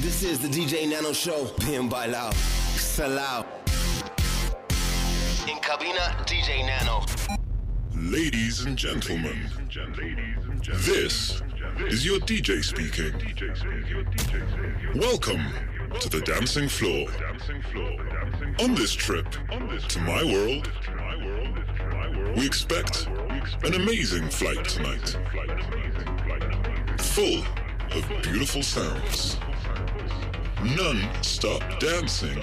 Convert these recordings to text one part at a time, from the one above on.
This is the DJ Nano Show. Bien bailao. Salao. In cabina, DJ Nano. Ladies and gentlemen, this is your DJ speaking. Welcome to the dancing floor. On this trip to my world, we expect an amazing flight tonight. Full of beautiful sounds. Non-stop dancing.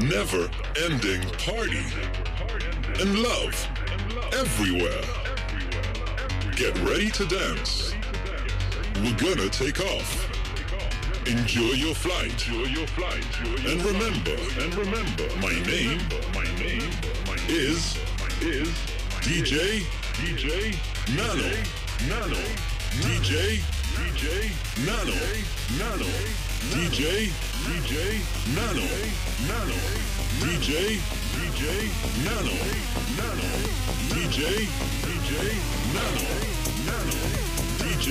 Never ending party. And love everywhere. Get ready to dance. We're gonna take off. Enjoy your flight. Enjoy your flight. And remember, and remember, my name, my name, is is DJ DJ Nano Nano DJ DJ Nano Nano DJ DJ Nano Nano DJ DJ Nano Nano DJ DJ Nano Nano DJ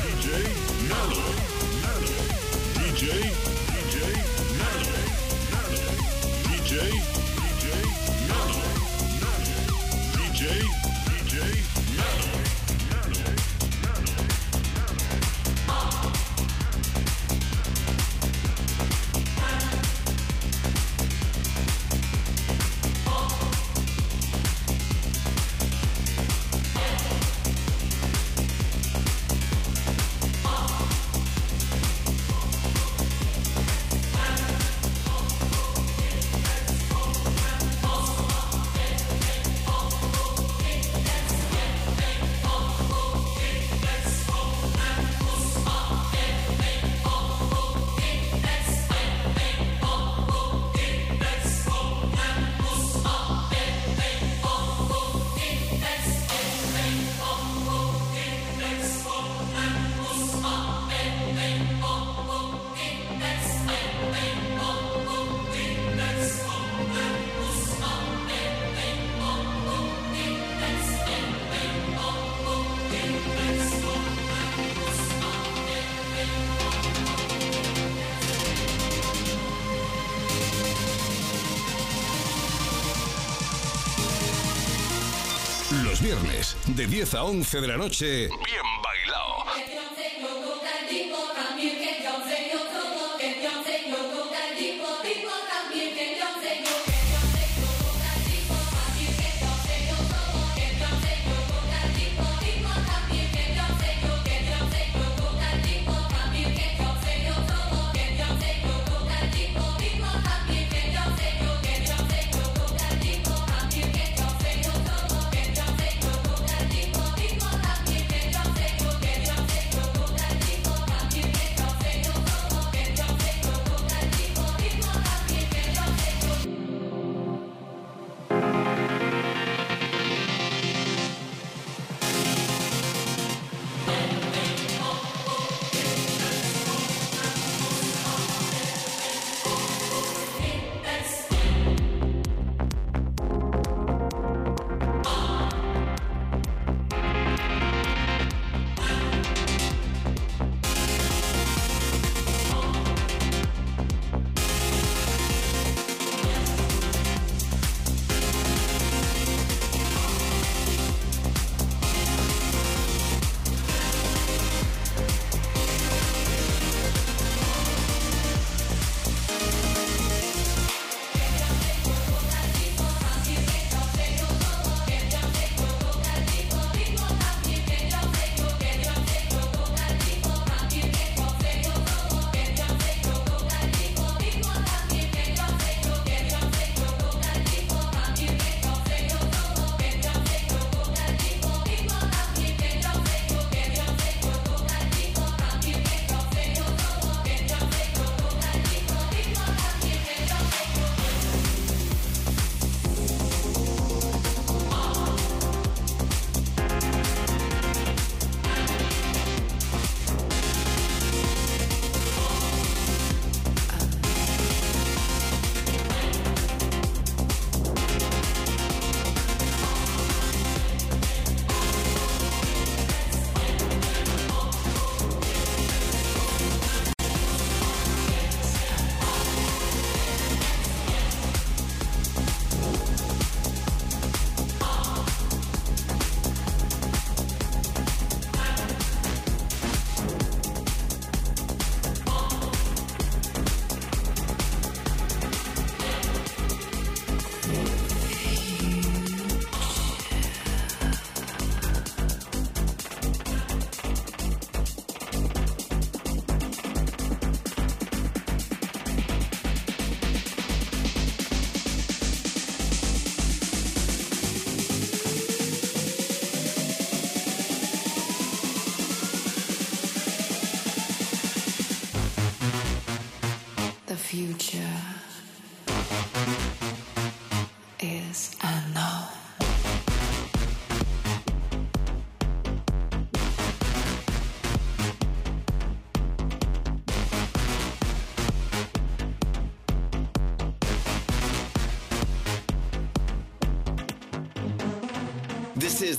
DJ Nano Nano DJ DJ Nano Nano DJ DJ Nano Nano DJ DJ Nano Nano Nano Los de 10 a 11 de la noche, Bien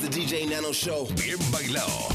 the DJ Nano Show. Bien bailado.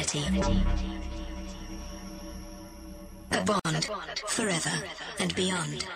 eternity. A bond forever and beyond.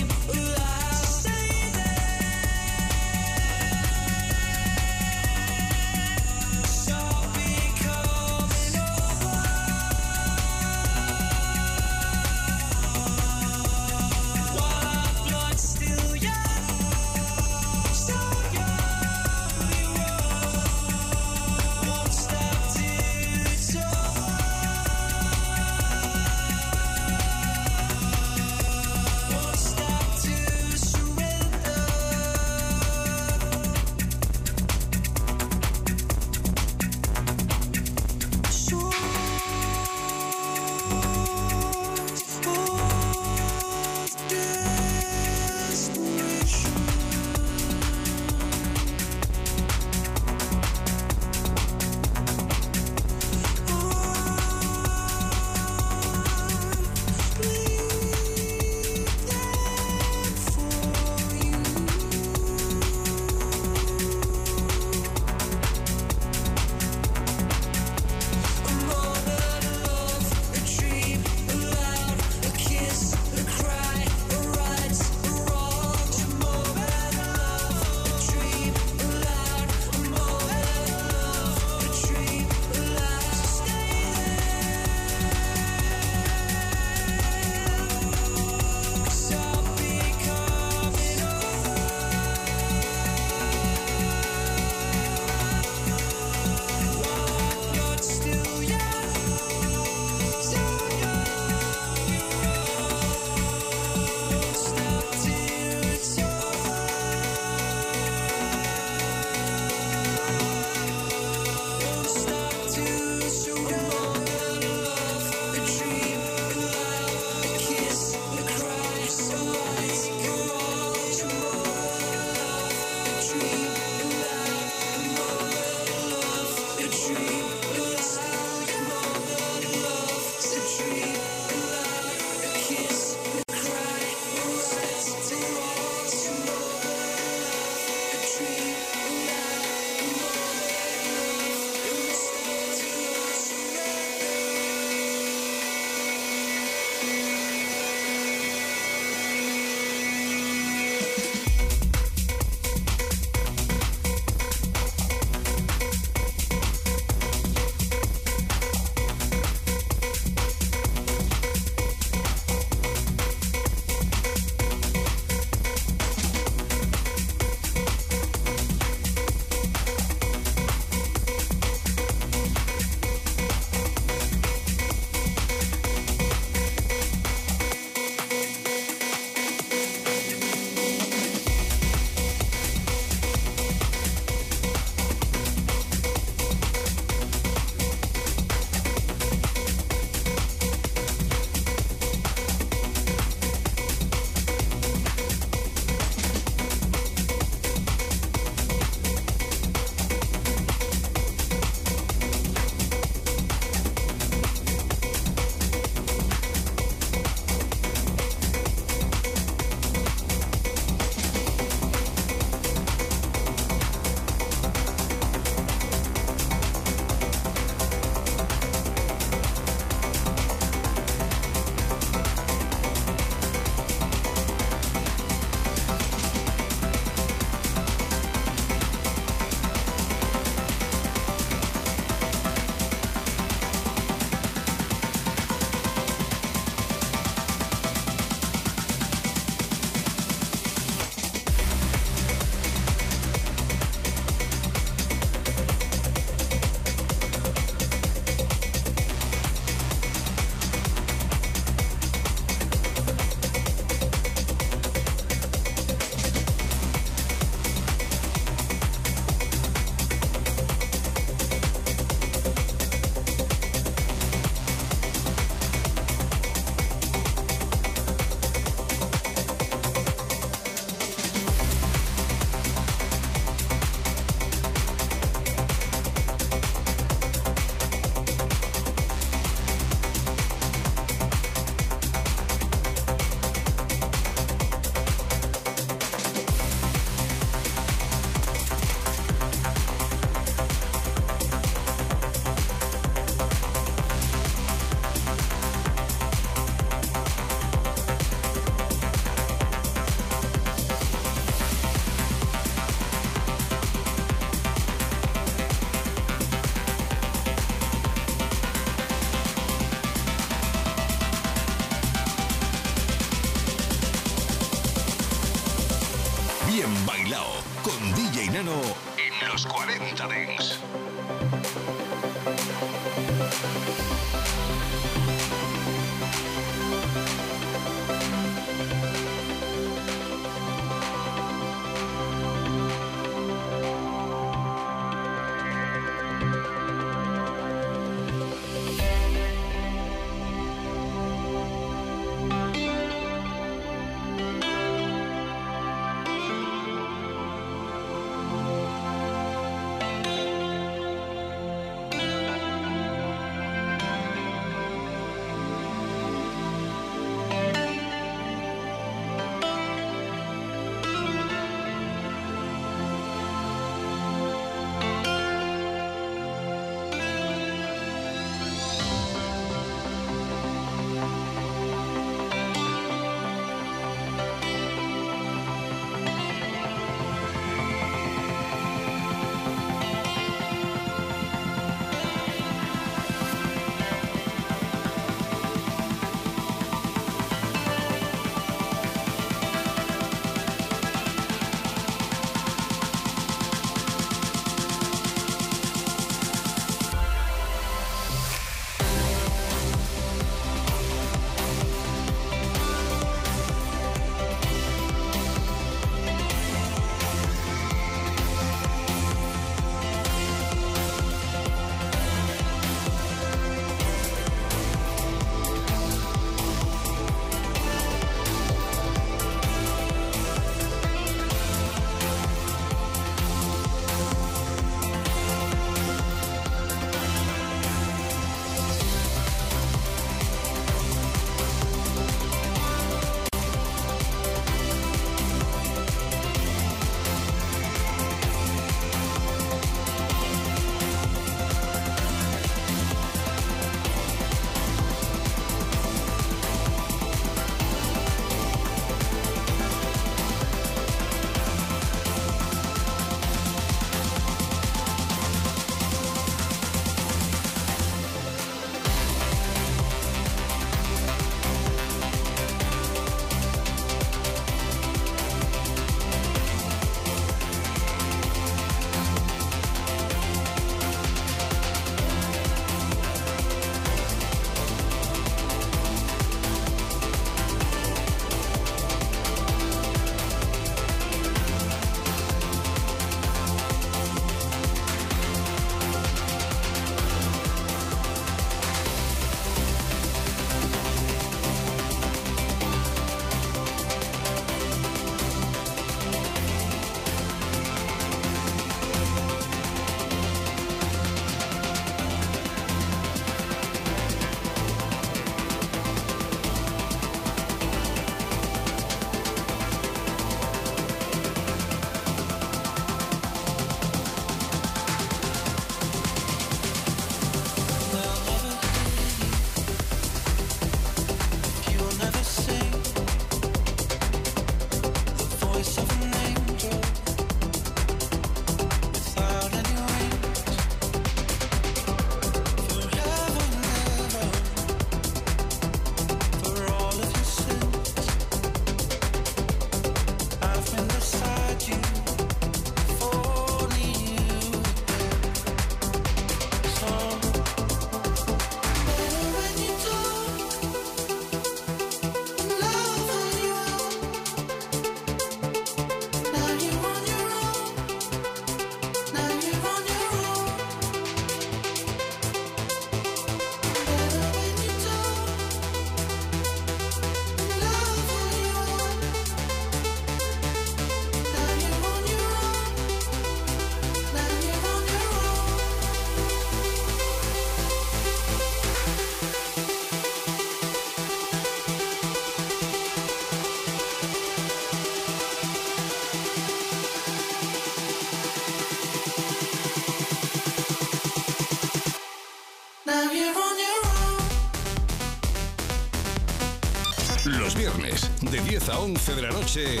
10 a 11 de la noche,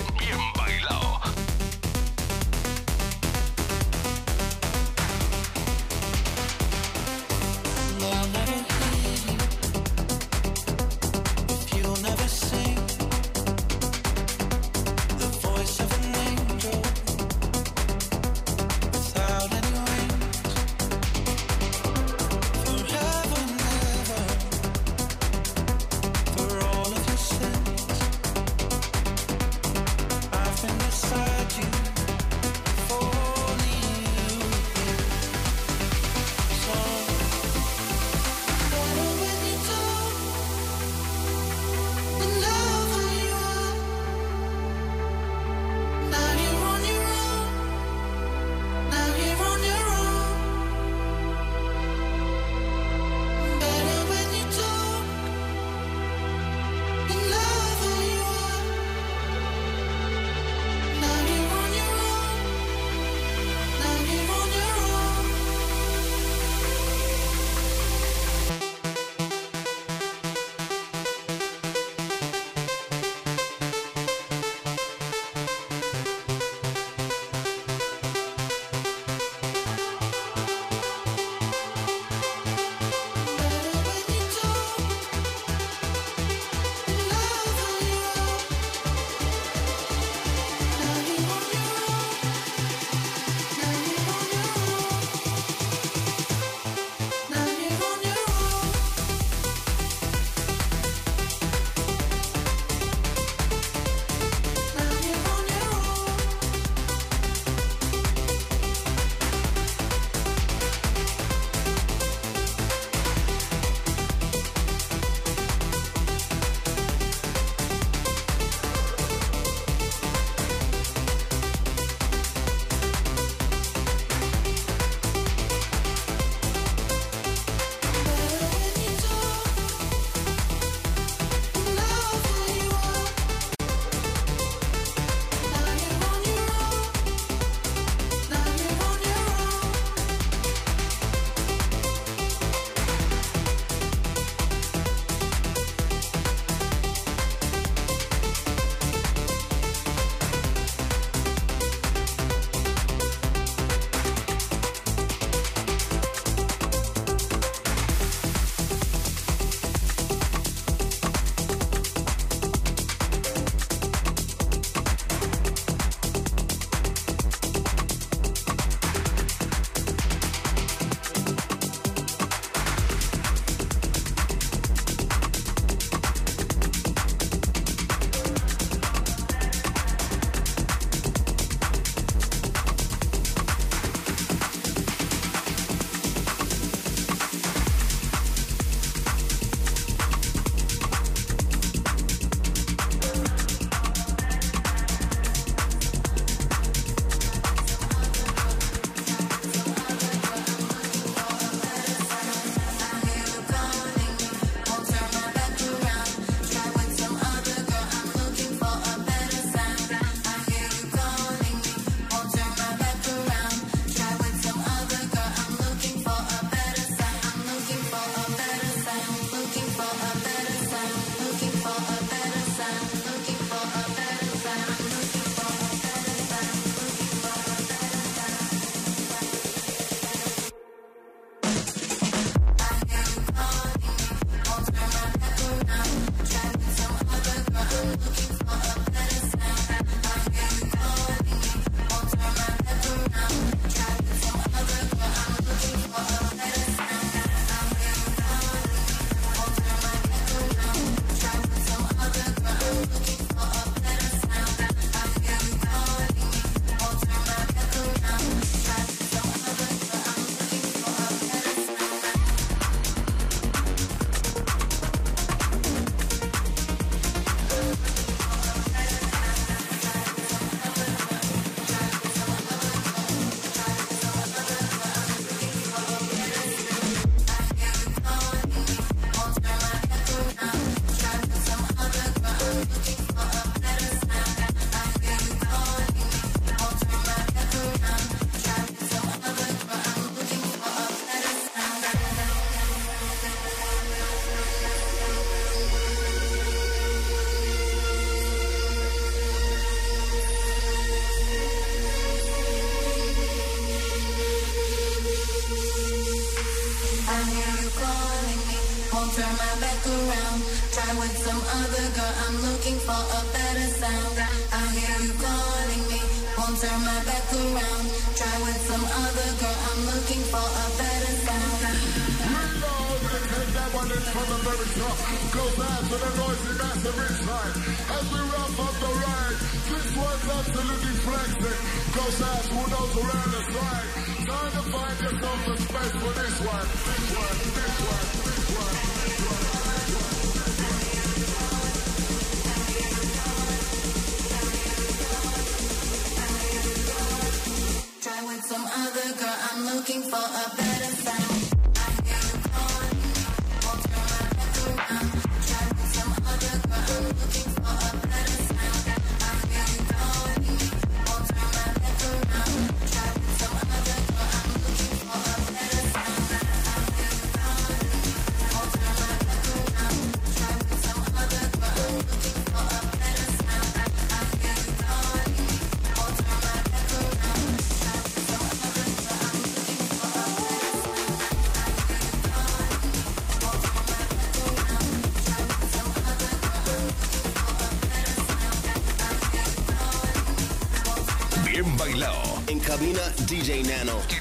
DJ Nano.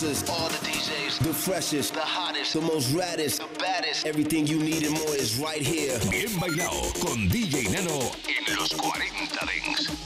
Producers, all the DJs, the freshest, the hottest, the most raddest, the baddest. Everything you need and more is right here. Bien bailado con DJ Nano en los 40 Dents.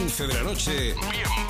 11 de la noche, bien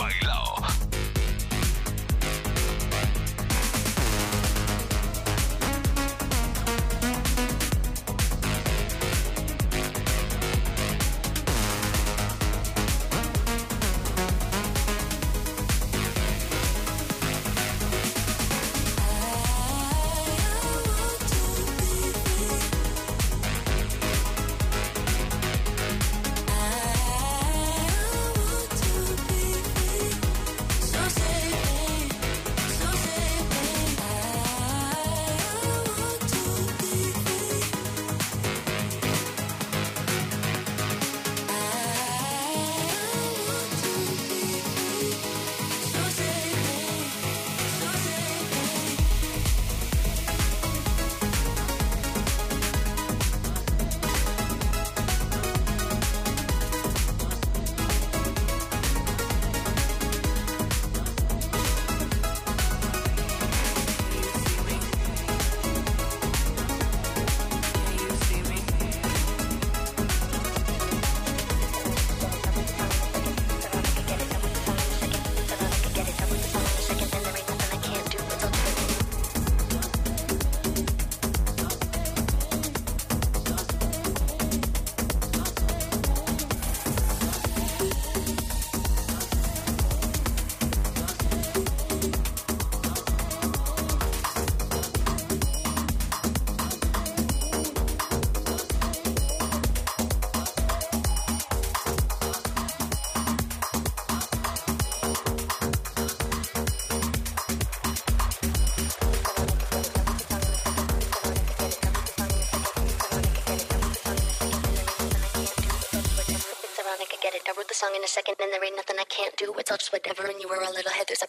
second in the ring, nothing I can't do. It's all just whatever, and you were a little head. There's a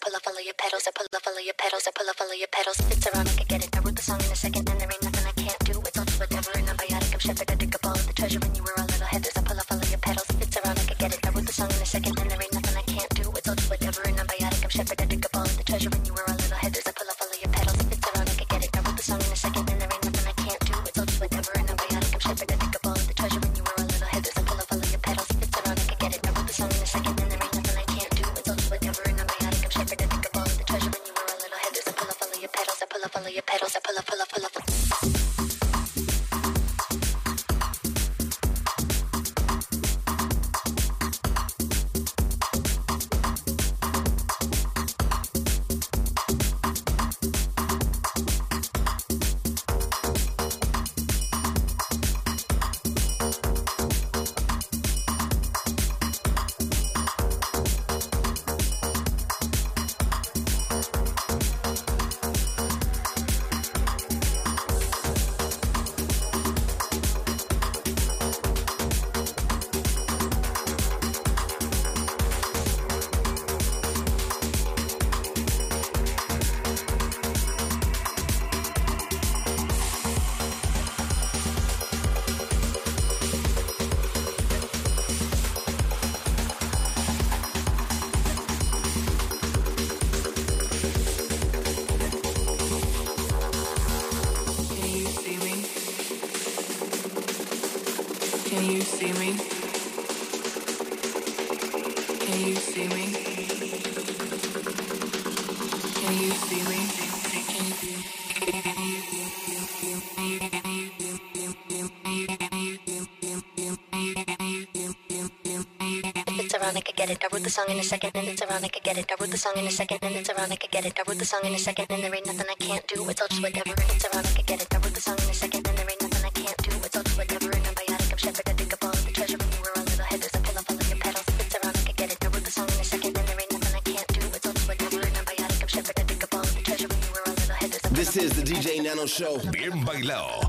get it. I wrote the song in a second and it's ironic, I get it. I wrote the song in a second and it's ironic, I get it. I wrote the song in a second and there ain't nothing I can't do. It's all just whatever and it's ironic, I get it. I wrote the song in a second and there ain't nothing I can't do. It's all just whatever and I'm biotic, I'm shepherd, I dig up all of the treasure when you were a little head. There's a pull up all of your petals. It's ironic, I get it. I wrote the song in a second and there ain't nothing I can't do. It's all just whatever and I'm biotic, I'm shepherd, I dig up all of the treasure when you were a little head. This is the DJ Nano Show. Bien bailao.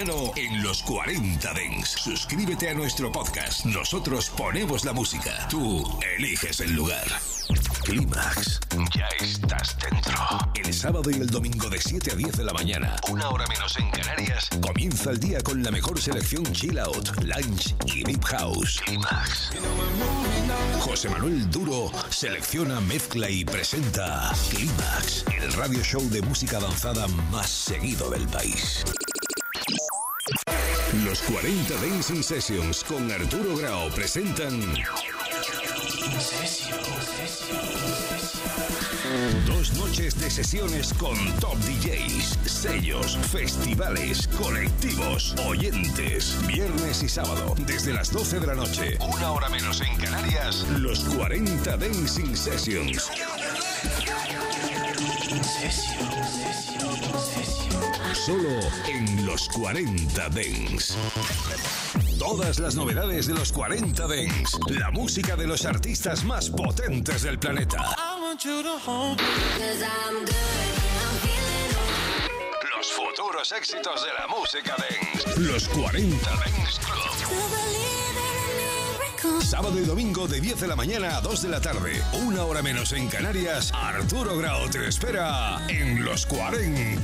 en los 40 Dents. Suscríbete a nuestro podcast. Nosotros ponemos la música. Tú eliges el lugar. Clímax. Ya estás dentro. El sábado y el domingo de 7 a 10 de la mañana, una hora menos en Canarias, comienza el día con la mejor selección chill out, lunch y deep house. Clímax. José Manuel Duro selecciona, mezcla y presenta Clímax, el radio show de música avanzada más seguido del país. Los 40 Dancing Sessions con Arturo Grau presentan Dos noches de sesiones con top DJs, sellos, festivales, colectivos, oyentes. Viernes y sábado, desde las 12 de la noche, una hora menos en Canarias, los 40 Dancing Sessions. Solo en los 40 Dance. Todas las novedades de los 40 Dance. La música de los artistas más potentes del planeta. Los futuros éxitos de la música Dance. Los 40 Dance Club. Sábado y domingo de 10 de la mañana a 2 de la tarde. Una hora menos en Canarias. Arturo Grau te espera en los 40